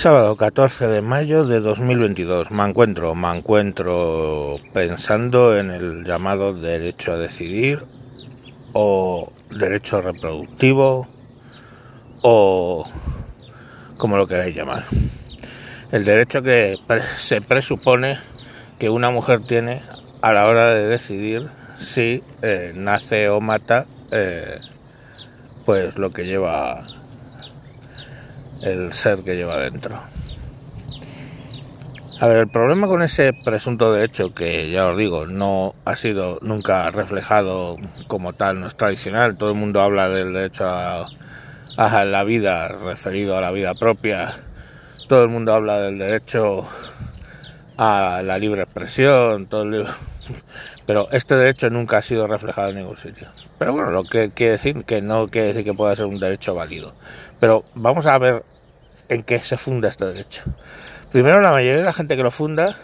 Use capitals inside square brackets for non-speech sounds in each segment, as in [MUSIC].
Sábado 14 de mayo de 2022. Me encuentro, me encuentro pensando en el llamado derecho a decidir o derecho reproductivo o como lo queráis llamar. El derecho que se presupone que una mujer tiene a la hora de decidir si eh, nace o mata eh, pues lo que lleva el ser que lleva dentro. A ver, el problema con ese presunto derecho, que ya os digo, no ha sido nunca reflejado como tal, no es tradicional, todo el mundo habla del derecho a, la vida, referido a la vida propia, todo el mundo habla del derecho a la libre expresión, todo [LAUGHS] pero este derecho nunca ha sido reflejado en ningún sitio. Pero bueno, lo que quiere decir que no quiere decir que pueda ser un derecho válido. Pero vamos a ver en qué se funda este derecho. Primero, la mayoría de la gente que lo funda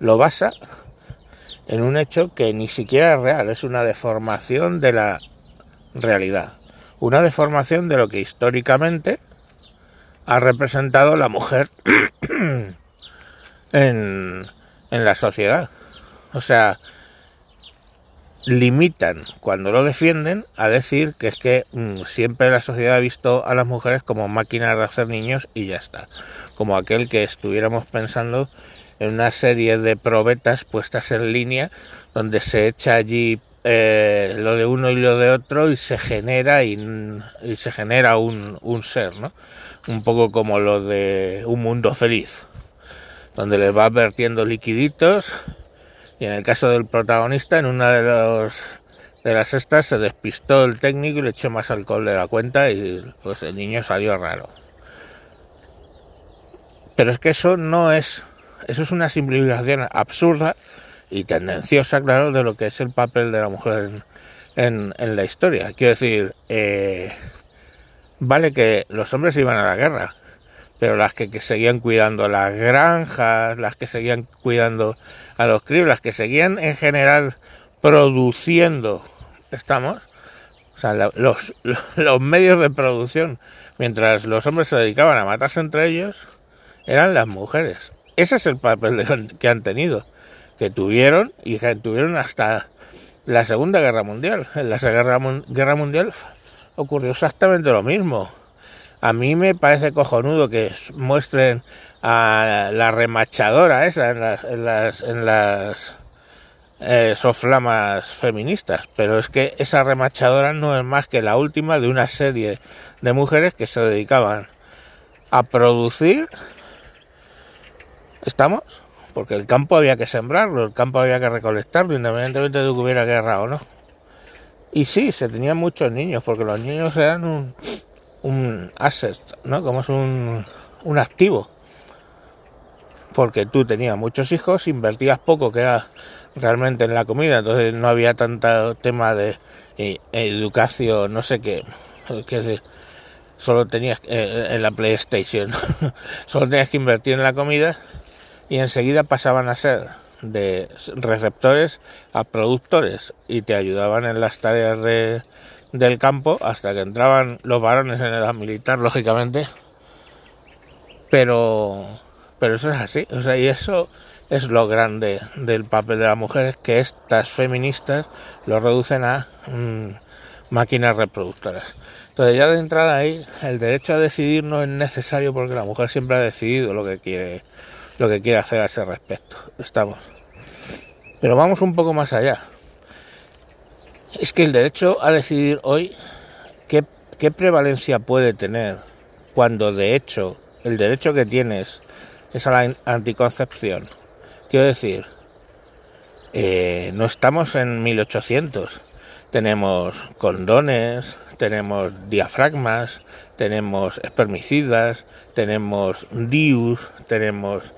lo basa en un hecho que ni siquiera es real, es una deformación de la realidad, una deformación de lo que históricamente ha representado la mujer [CLEARS THROAT] en, la sociedad. O sea, limitan cuando lo defienden a decir que es que mm, siempre la sociedad ha visto a las mujeres como máquinas de hacer niños y ya está. Como aquel que estuviéramos pensando en una serie de probetas puestas en línea donde se echa allí eh, lo de uno y lo de otro y se genera y, y se genera un, un, ser, ¿no? Un poco como lo de un mundo feliz, donde les va vertiendo liquiditos y en el caso del protagonista, en una de, los, de las estas se despistó el técnico y le echó más alcohol de la cuenta y pues el niño salió raro. Pero es que eso no es, eso es una simplificación absurda y tendenciosa, claro, de lo que es el papel de la mujer en, en, la historia. Quiero decir, eh, vale que los hombres iban a la guerra, pero las que, seguían cuidando las granjas, las que seguían cuidando a los críos, las que seguían en general produciendo, estamos, o sea, los, los medios de producción, mientras los hombres se dedicaban a matarse entre ellos, eran las mujeres. Ese es el papel que han tenido, que tuvieron y que tuvieron hasta la Segunda Guerra Mundial. En la Segunda Guerra Mundial ocurrió exactamente lo mismo a mí me parece cojonudo que muestren a la remachadora esa en las, en las, en las eh, soflamas feministas, pero es que esa remachadora no es más que la última de una serie de mujeres que se dedicaban a producir. ¿Estamos? Porque el campo había que sembrarlo, el campo había que recolectarlo, independientemente de que hubiera guerra o no. Y sí, se tenían muchos niños, porque los niños eran un, un asset, ¿no? Como es un, un activo. Porque tú tenías muchos hijos, invertías poco, que era realmente en la comida, entonces no había tanto tema de eh, educación, no sé qué, solo tenías eh, en la PlayStation, [LAUGHS] solo tenías que invertir en la comida y enseguida pasaban a ser de receptores a productores y te ayudaban en las tareas de, del campo hasta que entraban los varones en edad militar, lógicamente. Pero, pero eso es así, o sea, y eso es lo grande del papel de las mujeres, que estas feministas lo reducen a mm, máquinas reproductoras. Entonces ya de entrada ahí, el derecho a decidir no es necesario porque la mujer siempre ha decidido lo que quiere, lo que quiere hacer a ese respecto. Estamos. Pero vamos un poco más allá es que el derecho a decidir hoy, ¿qué, prevalencia puede tener cuando de hecho el derecho que tienes es a la anticoncepción? Quiero decir, eh, no estamos en 1800. Tenemos condones, tenemos diafragmas, tenemos espermicidas, tenemos DIUs, tenemos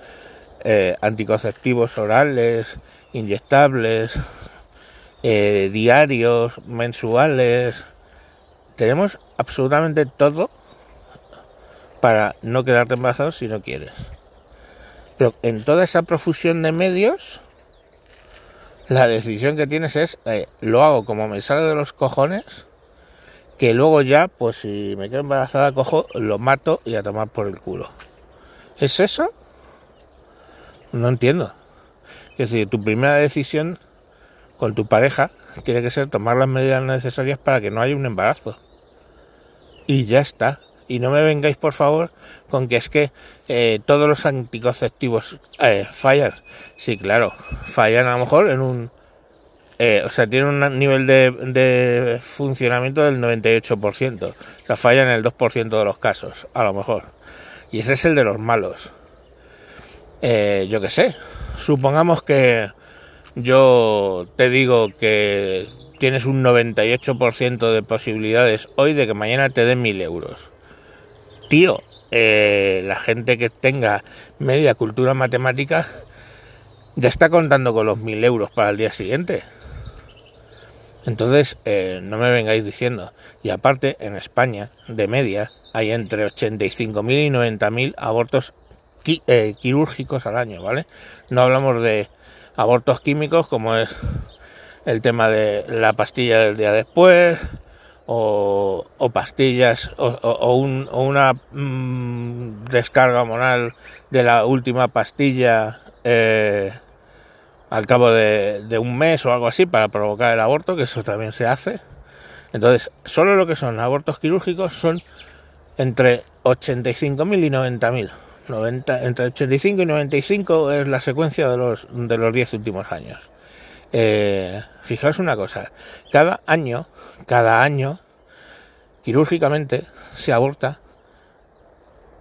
eh, anticonceptivos orales, inyectables, eh, diarios, mensuales. Tenemos absolutamente todo para no quedarte embarazado si no quieres. Pero en toda esa profusión de medios, la decisión que tienes es, eh, lo hago como me sale de los cojones, que luego ya, pues si me quedo embarazada, cojo, lo mato y a tomar por el culo. ¿Es eso? No entiendo. Es decir, tu primera decisión con tu pareja tiene que ser tomar las medidas necesarias para que no haya un embarazo. Y ya está. Y no me vengáis, por favor, con que es que eh, todos los anticonceptivos eh, fallan. Sí, claro, fallan a lo mejor en un... Eh, o sea, tienen un nivel de, funcionamiento del 98%. O sea, fallan en el 2% de los casos, a lo mejor. Y ese es el de los malos. yo qué sé. Supongamos que yo te digo que tienes un 98% de posibilidades hoy de que mañana te den mil euros. Tío, eh, la gente que tenga media cultura matemática ya está contando con los mil euros para el día siguiente. Entonces, eh, no me vengáis diciendo. Y aparte, en España, de media, hay entre 85.000 y 90.000 abortos eh, quirúrgicos al año, ¿vale? No hablamos de abortos químicos como es el tema de la pastilla del día después o, pastillas o, una mm, descarga hormonal de la última pastilla eh, al cabo de, de, un mes o algo así para provocar el aborto, que eso también se hace. Entonces, solo lo que son abortos quirúrgicos son entre 85.000 y 90.000. 90, entre 85 y 95 es la secuencia de los, de los 10 últimos años. Eh, fijaos una cosa, cada año, cada año, quirúrgicamente se aborta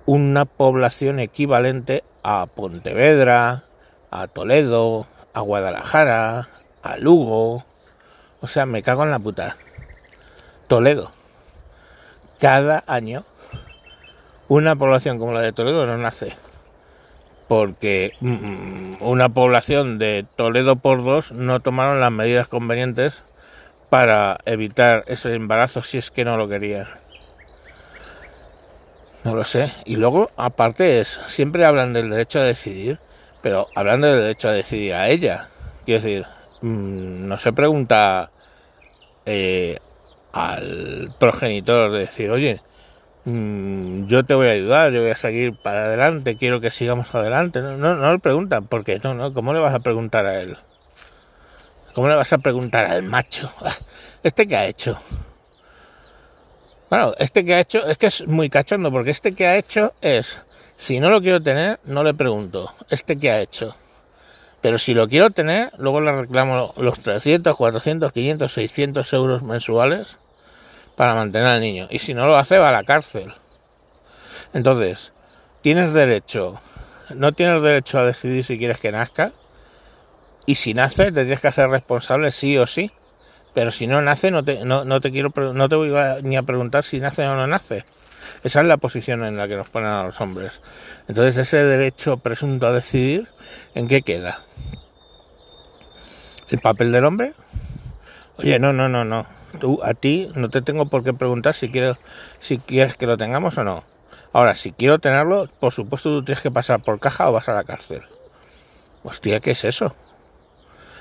una población equivalente a Pontevedra, a Toledo, a Guadalajara, a Lugo. O sea, me cago en la puta. Toledo. Cada año una población como la de Toledo no nace. Porque mm, una población de Toledo por dos no tomaron las medidas convenientes para evitar ese embarazo si es que no lo querían. No lo sé. Y luego, aparte es, siempre hablan del derecho a decidir, pero hablan del derecho a decidir a ella. Quiero decir, mm, no se pregunta eh, al progenitor de decir, oye, Mm, yo te voy a ayudar, yo voy a seguir para adelante, quiero que sigamos adelante. No, no, no le preguntan, porque no, no, ¿cómo le vas a preguntar a él? ¿Cómo le vas a preguntar al macho? Ah, ¿Este que ha hecho? Bueno, este que ha hecho, es que es muy cachondo, porque este que ha hecho es, si no lo quiero tener, no le pregunto, ¿este que ha hecho? Pero si lo quiero tener, luego le reclamo los 300, 400, 500, 600 euros mensuales para mantener al niño. Y si no lo hace, va a la cárcel. Entonces, tienes derecho, no tienes derecho a decidir si quieres que nazca. Y si nace, te tienes que hacer responsable sí o sí. Pero si no nace, no te, no, te quiero, no te voy ni a preguntar si nace o no nace. Esa es la posición en la que nos ponen a los hombres. Entonces, ese derecho presunto a decidir, ¿en qué queda? ¿El papel del hombre? Oye, no, no, no, no. Tú, a ti no te tengo por qué preguntar si, quiero, si quieres que lo tengamos o no. Ahora, si quiero tenerlo, por supuesto tú tienes que pasar por caja o vas a la cárcel. Hostia, ¿qué es eso?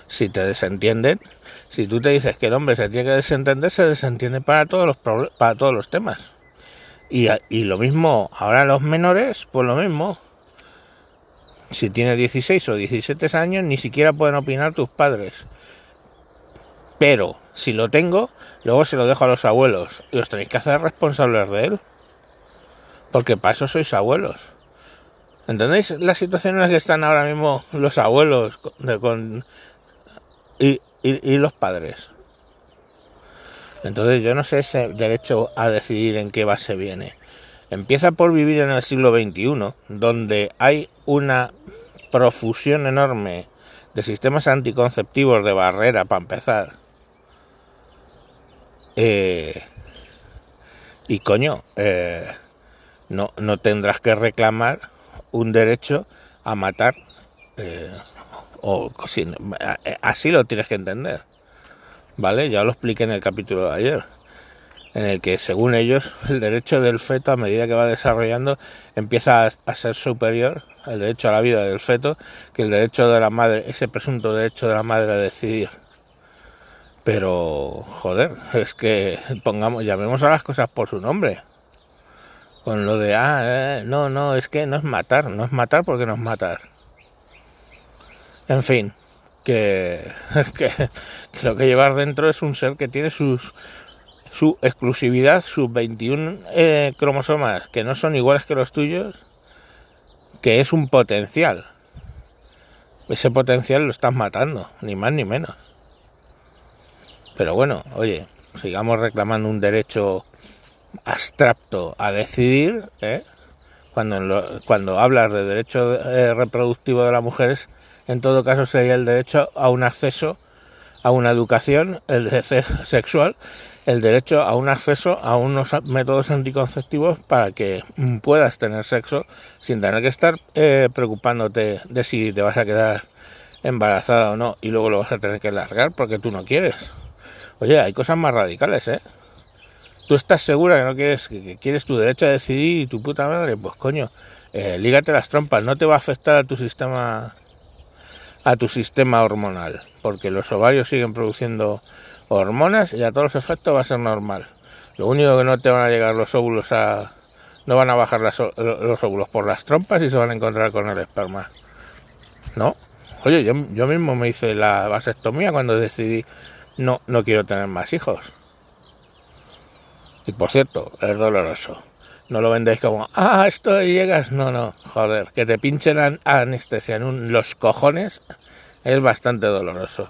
Si te desentienden, si tú te dices que el hombre se tiene que desentender, se desentiende para todos los, para todos los temas. Y, y lo mismo, ahora los menores, pues lo mismo. Si tienes 16 o 17 años, ni siquiera pueden opinar tus padres. Pero si lo tengo, luego se lo dejo a los abuelos y os tenéis que hacer responsables de él. Porque para eso sois abuelos. ¿Entendéis la situación en la que están ahora mismo los abuelos con, y, y, los padres? Entonces yo no sé ese derecho a decidir en qué base viene. Empieza por vivir en el siglo XXI, donde hay una profusión enorme de sistemas anticonceptivos de barrera para empezar eh, y coño, eh, no, no tendrás que reclamar un derecho a matar. Eh, o así lo tienes que entender. ¿Vale? Ya lo expliqué en el capítulo de ayer. En el que, según ellos, [LAUGHS] el derecho del feto, a medida que va desarrollando, empieza a, ser superior, el derecho a la vida del feto, que el derecho de la madre, ese presunto derecho de la madre a decidir. Pero, joder, es que pongamos, llamemos a las cosas por su nombre. con lo de, ah, eh, no, no, es que no es matar, no es matar porque no es matar. En fin, que, [LAUGHS] que, lo que llevar dentro es un ser que tiene sus, su exclusividad, sus 21 eh, cromosomas que no son iguales que los tuyos, que es un potencial. Ese potencial lo estás matando, ni más ni menos. Pero bueno, oye, sigamos reclamando un derecho abstracto a decidir, ¿eh? cuando, cuando hablas de derecho eh, reproductivo de las mujeres, en todo caso sería el derecho a un acceso a una educación el [LAUGHS] sexual, el derecho a un acceso a unos métodos anticonceptivos para que puedas tener sexo sin tener que estar eh, preocupándote de si te vas a quedar embarazada o no y luego lo vas a tener que largar porque tú no quieres. Oye, hay cosas más radicales, ¿eh? tú estás segura que no quieres, que, quieres tu derecho a decidir y tu puta madre, pues coño, eh, lígate las trompas, no te va a afectar a tu sistema a tu sistema hormonal, porque los ovarios siguen produciendo hormonas y a todos los efectos va a ser normal. Lo único que no te van a llegar los óvulos a no van a bajar los óvulos por las trompas y se van a encontrar con el esperma. ¿No? Oye, yo, yo mismo me hice la vasectomía cuando decidí no, no quiero tener más hijos. Y por cierto, es doloroso. No lo vendéis como, ah, esto llegas. No, no, joder, que te pinchen anestesia en los cojones es bastante doloroso.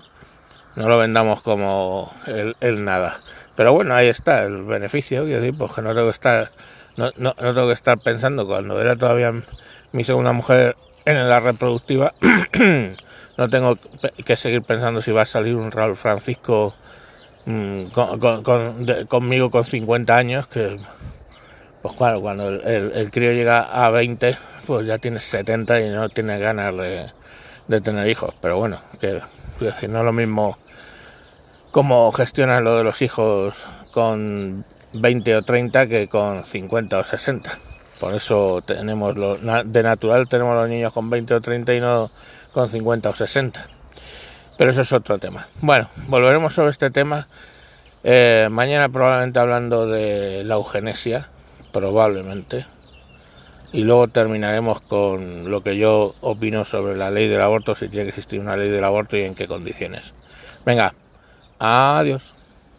No lo vendamos como el, nada. Pero bueno, ahí está el beneficio, quiero decir, pues que no tengo que estar, no, no, no tengo que estar pensando cuando era todavía mi segunda mujer en la reproductiva, [CLEARS THROAT] no tengo que seguir pensando si va a salir un Raúl Francisco Mm, conmigo con 50 años, que pues claro, cuando el, crío llega a 20, pues ya tiene 70 y no tiene ganas de, tener hijos. Pero bueno, que no es lo mismo cómo gestionan lo de los hijos con 20 o 30 que con 50 o 60. Por eso tenemos lo, de natural tenemos los niños con 20 o 30 y no con 50 o 60. Pero eso es otro tema. Bueno, volveremos sobre este tema eh, mañana probablemente hablando de la eugenesia, probablemente. Y luego terminaremos con lo que yo opino sobre la ley del aborto, si tiene que existir una ley del aborto y en qué condiciones. Venga, adiós.